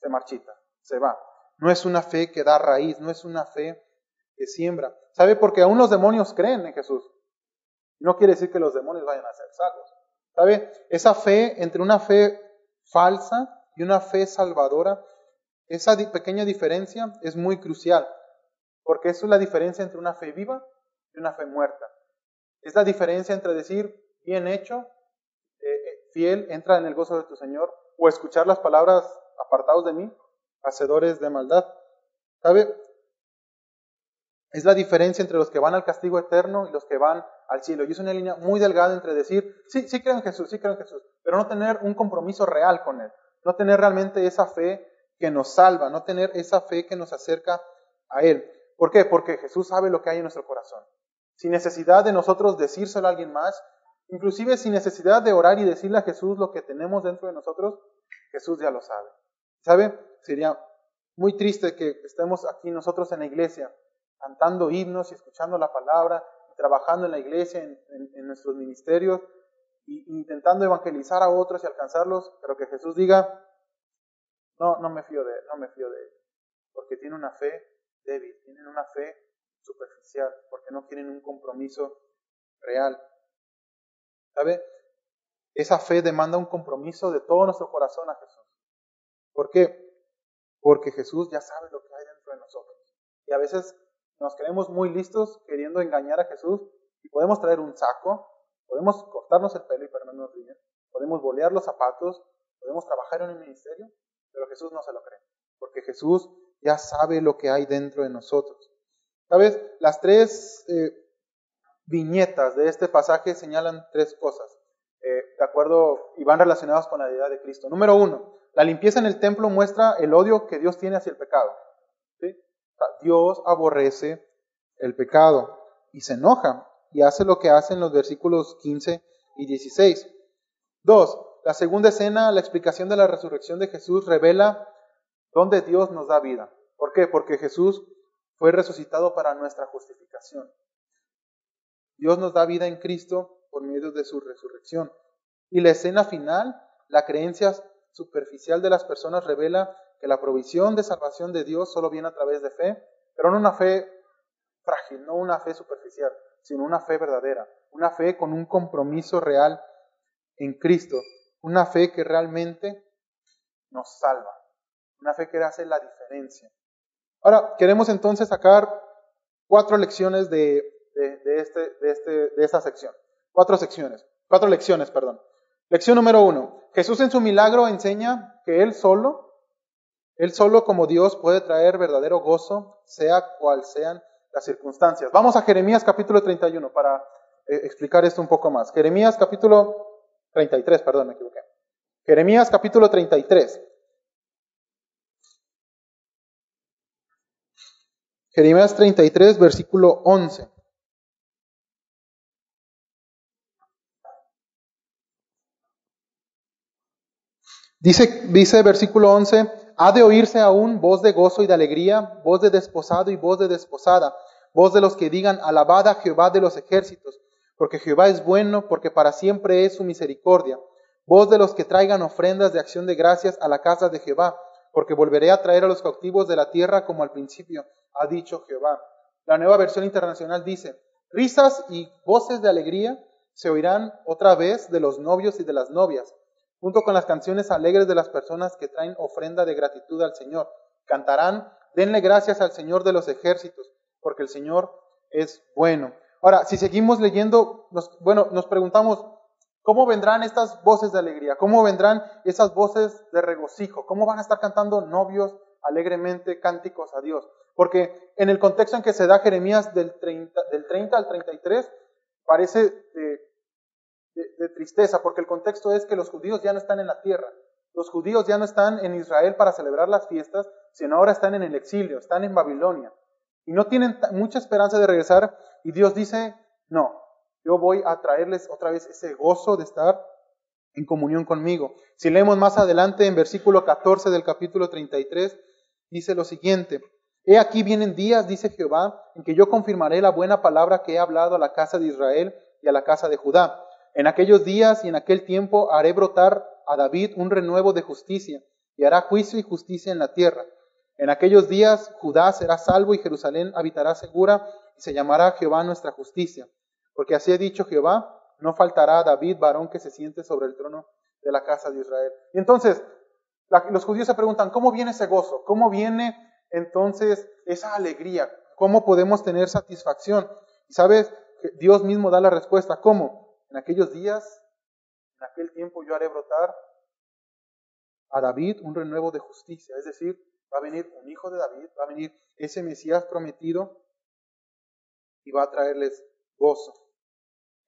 S1: Se marchita, se va. No es una fe que da raíz, no es una fe que siembra. ¿Sabe? Porque aún los demonios creen en Jesús. No quiere decir que los demonios vayan a ser salvos. ¿Sabe? Esa fe, entre una fe falsa y una fe salvadora, esa pequeña diferencia es muy crucial, porque eso es la diferencia entre una fe viva y una fe muerta. Es la diferencia entre decir, bien hecho, eh, eh, fiel, entra en el gozo de tu Señor, o escuchar las palabras apartados de mí, hacedores de maldad. ¿Sabe? Es la diferencia entre los que van al castigo eterno y los que van al cielo. Y es una línea muy delgada entre decir, sí, sí creo en Jesús, sí creo en Jesús, pero no tener un compromiso real con Él. No tener realmente esa fe que nos salva, no tener esa fe que nos acerca a Él. ¿Por qué? Porque Jesús sabe lo que hay en nuestro corazón. Sin necesidad de nosotros decírselo a alguien más, inclusive sin necesidad de orar y decirle a Jesús lo que tenemos dentro de nosotros, Jesús ya lo sabe. ¿Sabe? Sería muy triste que estemos aquí nosotros en la iglesia cantando himnos y escuchando la palabra, y trabajando en la iglesia, en, nuestros ministerios, e intentando evangelizar a otros y alcanzarlos, pero que Jesús diga, no, no me fío de él, no me fío de él, porque tiene una fe débil, tienen una fe superficial, porque no tienen un compromiso real. ¿Sabe? Esa fe demanda un compromiso de todo nuestro corazón a Jesús. ¿Por qué? Porque Jesús ya sabe lo que hay dentro de nosotros. Y a veces nos creemos muy listos queriendo engañar a Jesús y podemos traer un saco, podemos cortarnos el pelo y perdernos bien, podemos bolear los zapatos, podemos trabajar en el ministerio, pero Jesús no se lo cree, porque Jesús ya sabe lo que hay dentro de nosotros. ¿Sabes? Las tres eh, viñetas de este pasaje señalan tres cosas, eh, de acuerdo, y van relacionadas con la deidad de Cristo. Número uno, la limpieza en el templo muestra el odio que Dios tiene hacia el pecado. Dios aborrece el pecado y se enoja y hace lo que hace en los versículos 15 y 16. Dos, la segunda escena, la explicación de la resurrección de Jesús, revela dónde Dios nos da vida. ¿Por qué? Porque Jesús fue resucitado para nuestra justificación. Dios nos da vida en Cristo por medio de su resurrección. Y la escena final, la creencia superficial de las personas revela que la provisión de salvación de Dios solo viene a través de fe, pero no una fe frágil, no una fe superficial, sino una fe verdadera, una fe con un compromiso real en Cristo, una fe que realmente nos salva, una fe que hace la diferencia. Ahora, queremos entonces sacar cuatro lecciones de, de, este, de, este, de esta sección, cuatro secciones, cuatro lecciones, perdón. Lección número uno, Jesús en su milagro enseña que Él solo él solo como Dios puede traer verdadero gozo, sea cual sean las circunstancias. Vamos a Jeremías capítulo 31 para eh, explicar esto un poco más. Jeremías capítulo 33, perdón, me equivoqué. Jeremías capítulo 33. Jeremías 33, versículo 11. Dice, dice versículo 11, ha de oírse aún voz de gozo y de alegría, voz de desposado y voz de desposada, voz de los que digan, alabad a Jehová de los ejércitos, porque Jehová es bueno, porque para siempre es su misericordia. Voz de los que traigan ofrendas de acción de gracias a la casa de Jehová, porque volveré a traer a los cautivos de la tierra como al principio, ha dicho Jehová. La nueva versión internacional dice, risas y voces de alegría se oirán otra vez de los novios y de las novias junto con las canciones alegres de las personas que traen ofrenda de gratitud al Señor. Cantarán, denle gracias al Señor de los ejércitos, porque el Señor es bueno. Ahora, si seguimos leyendo, nos, bueno, nos preguntamos, ¿cómo vendrán estas voces de alegría? ¿Cómo vendrán esas voces de regocijo? ¿Cómo van a estar cantando novios alegremente cánticos a Dios? Porque en el contexto en que se da Jeremías del 30, del 30 al 33, parece eh, de, tristeza, porque el contexto es que los judíos ya no están en la tierra. Los judíos ya no están en Israel para celebrar las fiestas, sino ahora están en el exilio, están en Babilonia. Y no tienen mucha esperanza de regresar. Y Dios dice, no, yo voy a traerles otra vez ese gozo de estar en comunión conmigo. Si leemos más adelante en versículo 14 del capítulo 33, dice lo siguiente. He aquí vienen días, dice Jehová, en que yo confirmaré la buena palabra que he hablado a la casa de Israel y a la casa de Judá en aquellos días y en aquel tiempo haré brotar a David un renuevo de justicia, y hará juicio y justicia en la tierra. En aquellos días Judá será salvo y Jerusalén habitará segura, y se llamará Jehová nuestra justicia. Porque así ha dicho Jehová, no faltará a David varón que se siente sobre el trono de la casa de Israel. Y entonces, los judíos se preguntan, ¿cómo viene ese gozo? ¿Cómo viene entonces esa alegría? ¿Cómo podemos tener satisfacción? Y sabes, Dios mismo da la respuesta. ¿Cómo? En aquellos días, en aquel tiempo yo haré brotar a David un renuevo de justicia. Es decir, va a venir un hijo de David, va a venir ese Mesías prometido y va a traerles gozo.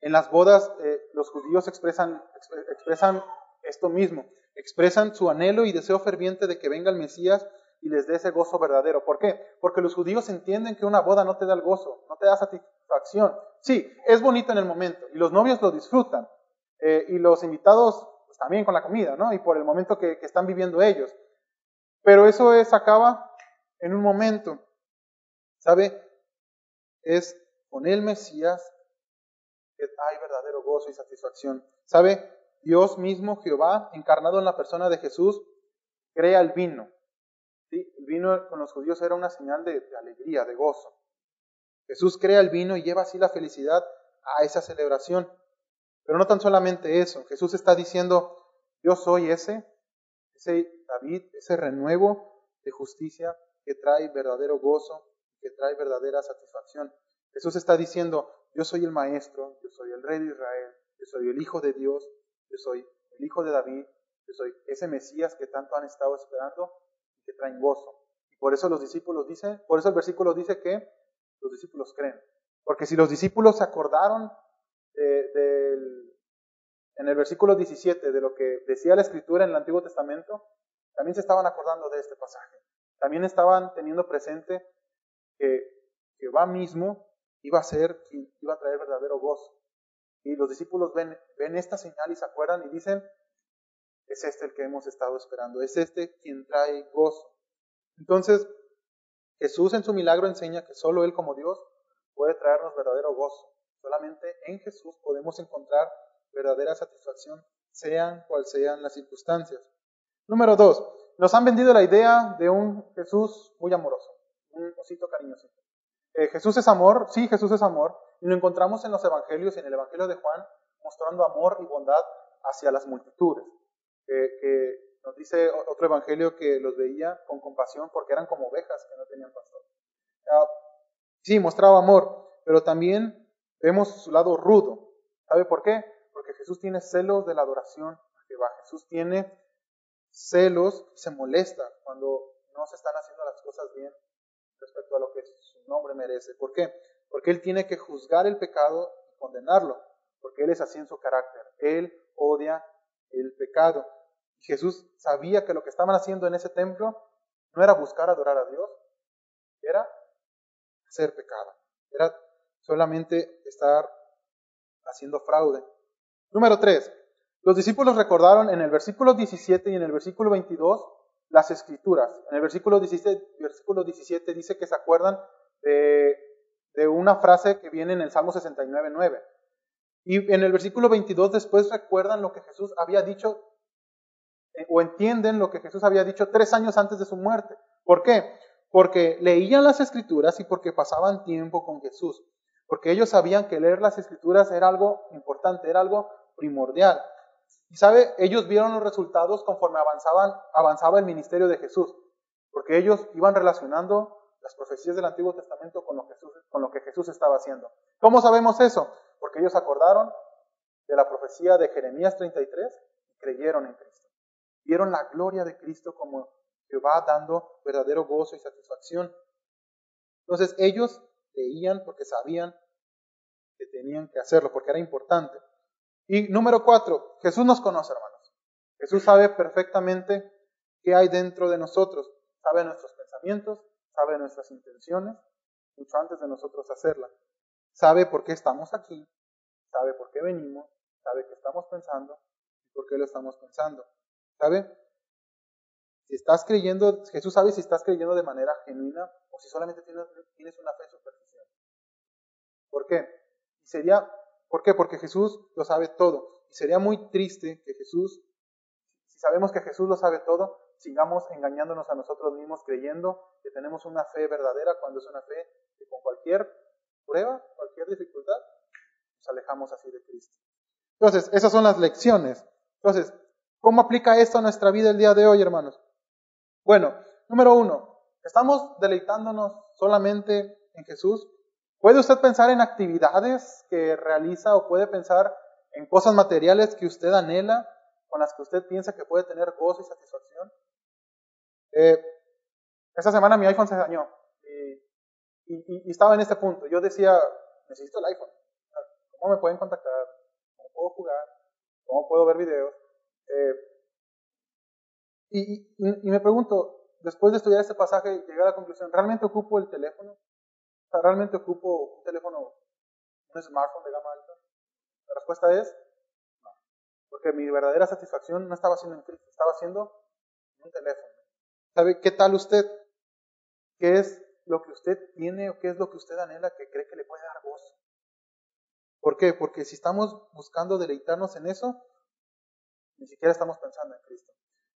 S1: En las bodas eh, los judíos expresan, expresan esto mismo, expresan su anhelo y deseo ferviente de que venga el Mesías y les dé ese gozo verdadero. ¿Por qué? Porque los judíos entienden que una boda no te da el gozo, no te da satisfacción. Sí, es bonito en el momento y los novios lo disfrutan eh, y los invitados pues, también con la comida, ¿no? Y por el momento que, que están viviendo ellos. Pero eso es, acaba en un momento. ¿Sabe? Es con el Mesías que hay verdadero gozo y satisfacción. ¿Sabe? Dios mismo, Jehová, encarnado en la persona de Jesús, crea el vino. El vino con los judíos era una señal de, alegría, de gozo. Jesús crea el vino y lleva así la felicidad a esa celebración. Pero no tan solamente eso, Jesús está diciendo, yo soy ese, ese David, ese renuevo de justicia que trae verdadero gozo, que trae verdadera satisfacción. Jesús está diciendo, yo soy el maestro, yo soy el rey de Israel, yo soy el hijo de Dios, yo soy el hijo de David, yo soy ese Mesías que tanto han estado esperando que traen gozo. Y por eso los discípulos dicen, por eso el versículo dice que los discípulos creen. Porque si los discípulos se acordaron del, en el versículo 17 de lo que decía la escritura en el Antiguo Testamento, también se estaban acordando de este pasaje. También estaban teniendo presente que Jehová mismo iba a ser quien iba a traer verdadero gozo. Y los discípulos ven, ven esta señal y se acuerdan y dicen, es este el que hemos estado esperando, es este quien trae gozo. Entonces, Jesús en su milagro enseña que solo Él como Dios puede traernos verdadero gozo. Solamente en Jesús podemos encontrar verdadera satisfacción, sean cual sean las circunstancias. Número dos, nos han vendido la idea de un Jesús muy amoroso, un osito cariñosito. Eh, Jesús es amor, sí, Jesús es amor, y lo encontramos en los evangelios, en el evangelio de Juan, mostrando amor y bondad hacia las multitudes. Que nos dice otro evangelio que los veía con compasión porque eran como ovejas que no tenían pastor. sí, mostraba amor, pero también vemos su lado rudo. ¿Sabe por qué? Porque Jesús tiene celos de la adoración a Jehová. Jesús tiene celos, se molesta cuando no se están haciendo las cosas bien respecto a lo que su nombre merece. ¿Por qué? Porque Él tiene que juzgar el pecado y condenarlo, porque Él es así en su carácter. Él odia el pecado. Jesús sabía que lo que estaban haciendo en ese templo no era buscar adorar a Dios, era hacer pecado, era solamente estar haciendo fraude. Número 3. Los discípulos recordaron en el versículo 17 y en el versículo 22 las escrituras. En el versículo 17, versículo 17 dice que se acuerdan de, de una frase que viene en el Salmo 69.9. Y en el versículo 22 después recuerdan lo que Jesús había dicho eh, o entienden lo que Jesús había dicho tres años antes de su muerte. ¿Por qué? Porque leían las escrituras y porque pasaban tiempo con Jesús. Porque ellos sabían que leer las escrituras era algo importante, era algo primordial. Y sabe, ellos vieron los resultados conforme avanzaba el ministerio de Jesús, porque ellos iban relacionando las profecías del Antiguo Testamento con lo, con lo que Jesús estaba haciendo. ¿Cómo sabemos eso? Porque ellos acordaron de la profecía de Jeremías 33 y creyeron en Cristo. Vieron la gloria de Cristo como Jehová dando verdadero gozo y satisfacción. Entonces ellos leían porque sabían que tenían que hacerlo, porque era importante. Y número cuatro, Jesús nos conoce, hermanos. Jesús sabe perfectamente qué hay dentro de nosotros, sabe nuestros pensamientos, sabe nuestras intenciones, mucho antes de nosotros hacerla. Sabe por qué estamos aquí, sabe por qué venimos, sabe qué estamos pensando y por qué lo estamos pensando. ¿Sabe? Si estás creyendo, Jesús sabe si estás creyendo de manera genuina o si solamente tienes, una fe superficial. ¿Por qué? Y sería ¿Por qué? Porque Jesús lo sabe todo. Y sería muy triste que Jesús, si sabemos que Jesús lo sabe todo, sigamos engañándonos a nosotros mismos creyendo que tenemos una fe verdadera cuando es una fe que con cualquier prueba, cualquier dificultad, nos alejamos así de Cristo. Entonces, esas son las lecciones. Entonces, ¿Cómo aplica esto a nuestra vida el día de hoy, hermanos? Bueno, número uno, ¿estamos deleitándonos solamente en Jesús? ¿Puede usted pensar en actividades que realiza o puede pensar en cosas materiales que usted anhela, con las que usted piensa que puede tener gozo y satisfacción? Eh, esta semana mi iPhone se dañó y, estaba en este punto. Yo decía, necesito el iPhone. ¿Cómo me pueden contactar? ¿Cómo puedo jugar? ¿Cómo puedo ver videos? Eh, y, me pregunto, después de estudiar este pasaje, llegué a la conclusión, ¿realmente ocupo el teléfono? ¿realmente ocupo un teléfono, un smartphone de gama alta? La respuesta es no. Porque mi verdadera satisfacción no estaba siendo en Cristo, estaba siendo en un teléfono. ¿Sabe qué tal usted? ¿Qué es lo que usted tiene o qué es lo que usted anhela que cree que le puede dar gozo? ¿Por qué? Porque si estamos buscando deleitarnos en eso, ni siquiera estamos pensando en Cristo.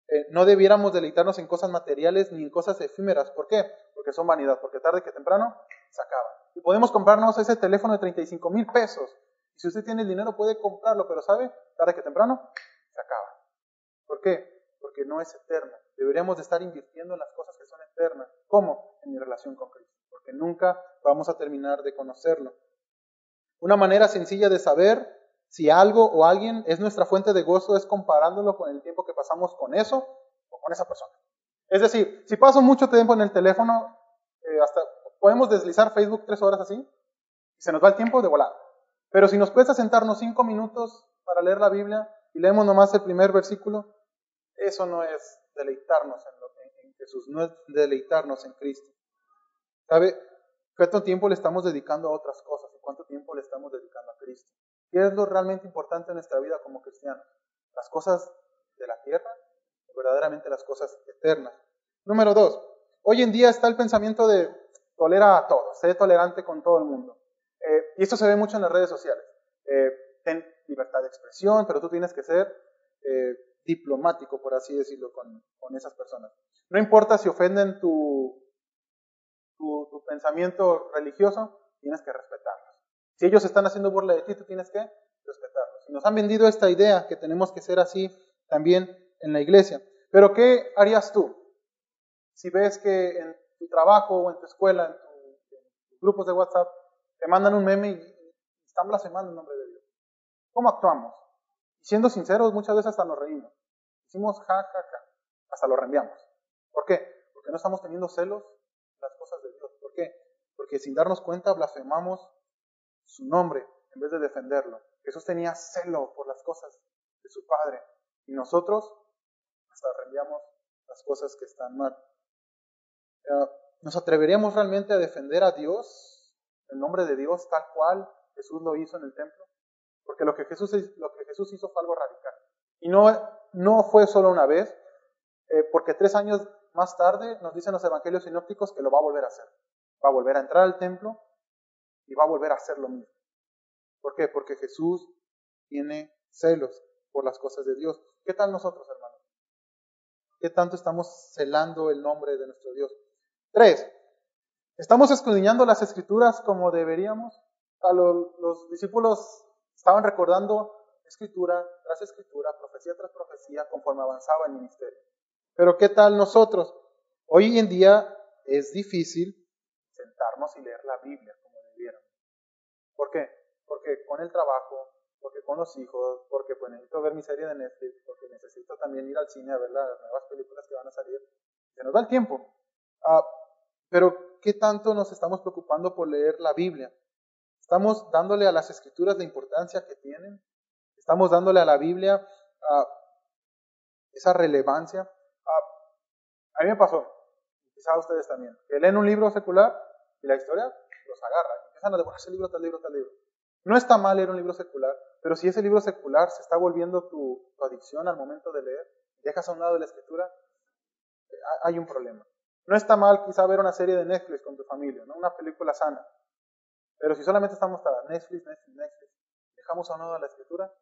S1: Eh, no debiéramos deleitarnos en cosas materiales ni en cosas efímeras. ¿Por qué? Porque son vanidad, porque tarde que temprano se acaba. Y podemos comprarnos ese teléfono de 35 mil pesos. Y si usted tiene el dinero puede comprarlo, pero ¿sabe? Tarde que temprano se acaba. ¿Por qué? Porque no es eterno. Deberíamos de estar invirtiendo en las cosas que son eternas. ¿Cómo? En con Cristo. Porque nunca vamos a terminar de conocerlo. Una manera sencilla de saber si algo o alguien es nuestra fuente de gozo es comparándolo con el tiempo que pasamos con eso o con esa persona. Es decir, si paso mucho tiempo en el teléfono, eh, hasta podemos deslizar Facebook tres horas así y se nos va el tiempo de volar. Pero si nos cuesta sentarnos cinco minutos para leer la Biblia y leemos nomás el primer versículo, eso no es deleitarnos en, en Jesús, no es deleitarnos en Cristo. ¿Sabe? ¿Cuánto tiempo le estamos dedicando a otras cosas y cuánto tiempo le estamos dedicando a Cristo? ¿Qué es lo realmente importante en nuestra vida como cristianos? ¿Las cosas de la tierra verdaderamente las cosas eternas? Número dos, hoy en día está el pensamiento de tolera a todos, sé tolerante con todo el mundo. Eh, y esto se ve mucho en las redes sociales. Eh, ten libertad de expresión, pero tú tienes que ser eh, diplomático, por así decirlo, con, esas personas. No importa si ofenden tu, tu, pensamiento religioso, tienes que respetarlos. Si ellos están haciendo burla de ti, tú tienes que respetarlos. Y nos han vendido esta idea que tenemos que ser así también en la iglesia. Pero ¿qué harías tú si ves que en tu trabajo o en tu escuela, en, tus grupos de WhatsApp, te mandan un meme y están blasfemando el nombre de Dios. ¿Cómo actuamos? siendo sinceros, muchas veces hasta nos reímos. Decimos ja, ja, ja, hasta lo reenviamos. ¿Por qué? Porque no estamos teniendo celos las cosas de Dios. ¿Por qué? Porque sin darnos cuenta blasfemamos su nombre en vez de defenderlo. Jesús tenía celo por las cosas de su Padre y nosotros hasta reenviamos las cosas que están mal. ¿Nos atreveríamos realmente a defender a Dios, el nombre de Dios, tal cual Jesús lo hizo en el templo? Porque lo que Jesús, lo que Jesús hizo fue algo radical. Y no, no fue solo una vez, eh, porque tres años más tarde nos dicen los evangelios sinópticos que lo va a volver a hacer. Va a volver a entrar al templo y va a volver a hacer lo mismo. ¿Por qué? Porque Jesús tiene celos por las cosas de Dios. ¿Qué tal nosotros, hermanos? ¿Qué tanto estamos celando el nombre de nuestro Dios? Tres, ¿estamos escudriñando las escrituras como deberíamos? A los, los discípulos estaban recordando escritura tras escritura, profecía tras profecía, conforme avanzaba el ministerio. Pero ¿qué tal nosotros? Hoy en día es difícil sentarnos y leer la Biblia como debiéramos. ¿Por qué? Porque con el trabajo, porque con los hijos, porque pues necesito ver mi serie de Netflix, porque necesito también ir al cine a ver las nuevas películas que van a salir. Se nos da el tiempo. Ah, pero, ¿qué tanto nos estamos preocupando por leer la Biblia? ¿Estamos dándole a las escrituras la importancia que tienen? ¿Estamos dándole a la Biblia uh, esa relevancia? Uh, a mí me pasó, quizá ustedes también, que leen un libro secular la historia los agarra. Empiezan a devorarse libro tal libro tal libro. No está mal leer un libro secular, pero si ese libro secular se está volviendo tu, tu adicción al momento de leer, dejas a un lado la escritura, hay un problema. No está mal quizá ver una serie de Netflix con tu familia, ¿no? una película sana. Pero si solamente estamos para Netflix, Netflix, Netflix, dejamos a un lado la escritura,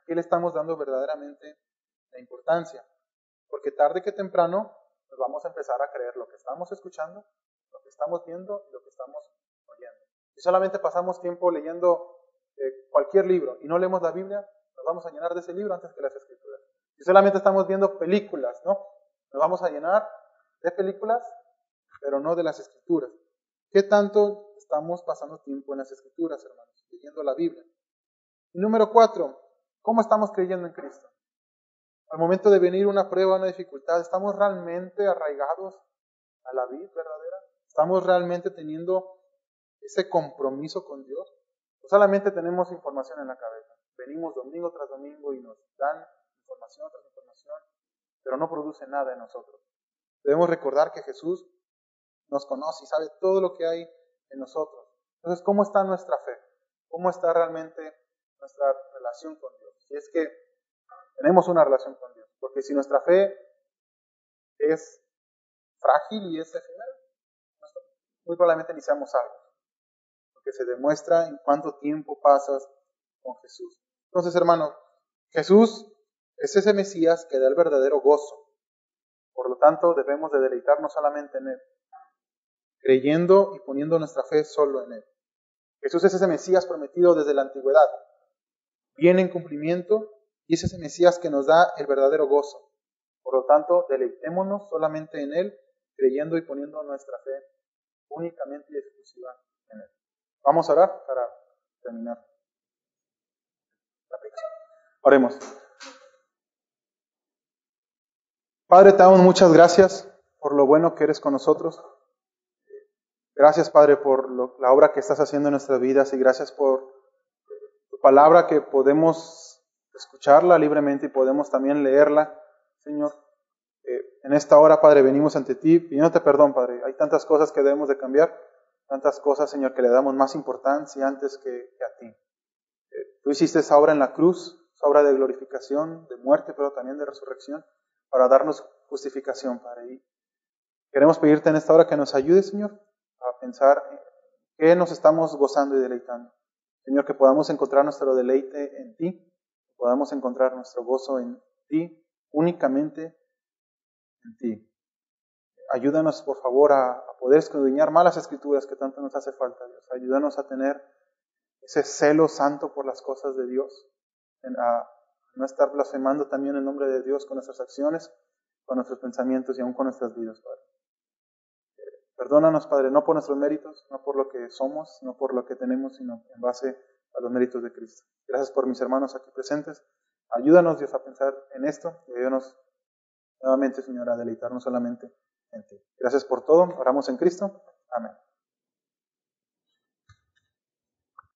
S1: aquí le estamos dando verdaderamente la importancia. Porque tarde que temprano nos vamos a empezar a creer lo que estamos escuchando, lo que estamos viendo y lo que estamos oyendo. Si solamente pasamos tiempo leyendo eh, cualquier libro y no leemos la Biblia, nos vamos a llenar de ese libro antes que las escrituras. Y solamente estamos viendo películas, ¿no? Nos vamos a llenar de películas, pero no de las escrituras. ¿Qué tanto estamos pasando tiempo en las escrituras, hermanos? Leyendo la Biblia. Número cuatro, ¿cómo estamos creyendo en Cristo? Al momento de venir una prueba, una dificultad, ¿estamos realmente arraigados a la vida verdadera? ¿Estamos realmente teniendo ese compromiso con Dios? ¿O solamente tenemos información en la cabeza? Venimos domingo tras domingo y nos dan información tras información, pero no produce nada en nosotros. Debemos recordar que Jesús nos conoce y sabe todo lo que hay en nosotros. Entonces, ¿cómo está nuestra fe? ¿Cómo está realmente nuestra relación con Dios? Si es que tenemos una relación con Dios. Porque si nuestra fe es frágil y es efímera, muy probablemente ni seamos salvos. Porque se demuestra en cuánto tiempo pasas con Jesús. Entonces, hermano, Jesús es ese Mesías que da el verdadero gozo. Por lo tanto, debemos de deleitarnos solamente en Él, creyendo y poniendo nuestra fe solo en Él. Jesús es ese Mesías prometido desde la antigüedad. Viene en cumplimiento y es ese Mesías que nos da el verdadero gozo. Por lo tanto, deleitémonos solamente en Él, creyendo y poniendo nuestra fe únicamente y exclusiva en Él. Vamos a orar para terminar la Oremos. Padre, te muchas gracias por lo bueno que eres con nosotros. Gracias, Padre, por la obra que estás haciendo en nuestras vidas y gracias por tu palabra que podemos escucharla libremente y podemos también leerla, Señor. En esta hora, Padre, venimos ante ti pidiéndote perdón, Padre. Hay tantas cosas que debemos de cambiar, tantas cosas, Señor, que le damos más importancia antes que, a ti. Eh, tú hiciste esa obra en la cruz, esa obra de glorificación, de muerte, pero también de resurrección, para darnos justificación, Padre. Y queremos pedirte en esta hora que nos ayude, Señor, a pensar en qué nos estamos gozando y deleitando. Señor, que podamos encontrar nuestro deleite en ti, podamos encontrar nuestro gozo en ti, únicamente en ti. Ayúdanos, por favor, a, poder escudriñar malas escrituras que tanto nos hace falta, Dios. Ayúdanos a tener ese celo santo por las cosas de Dios, a no estar blasfemando también el nombre de Dios con nuestras acciones, con nuestros pensamientos y aún con nuestras vidas, Padre. Perdónanos, Padre, no por nuestros méritos, no por lo que somos, no por lo que tenemos, sino en base a los méritos de Cristo. Gracias por mis hermanos aquí presentes. Ayúdanos, Dios, a pensar en esto y ayúdanos nuevamente, Señor, a deleitarnos solamente en ti. Gracias por todo. Oramos en Cristo. Amén.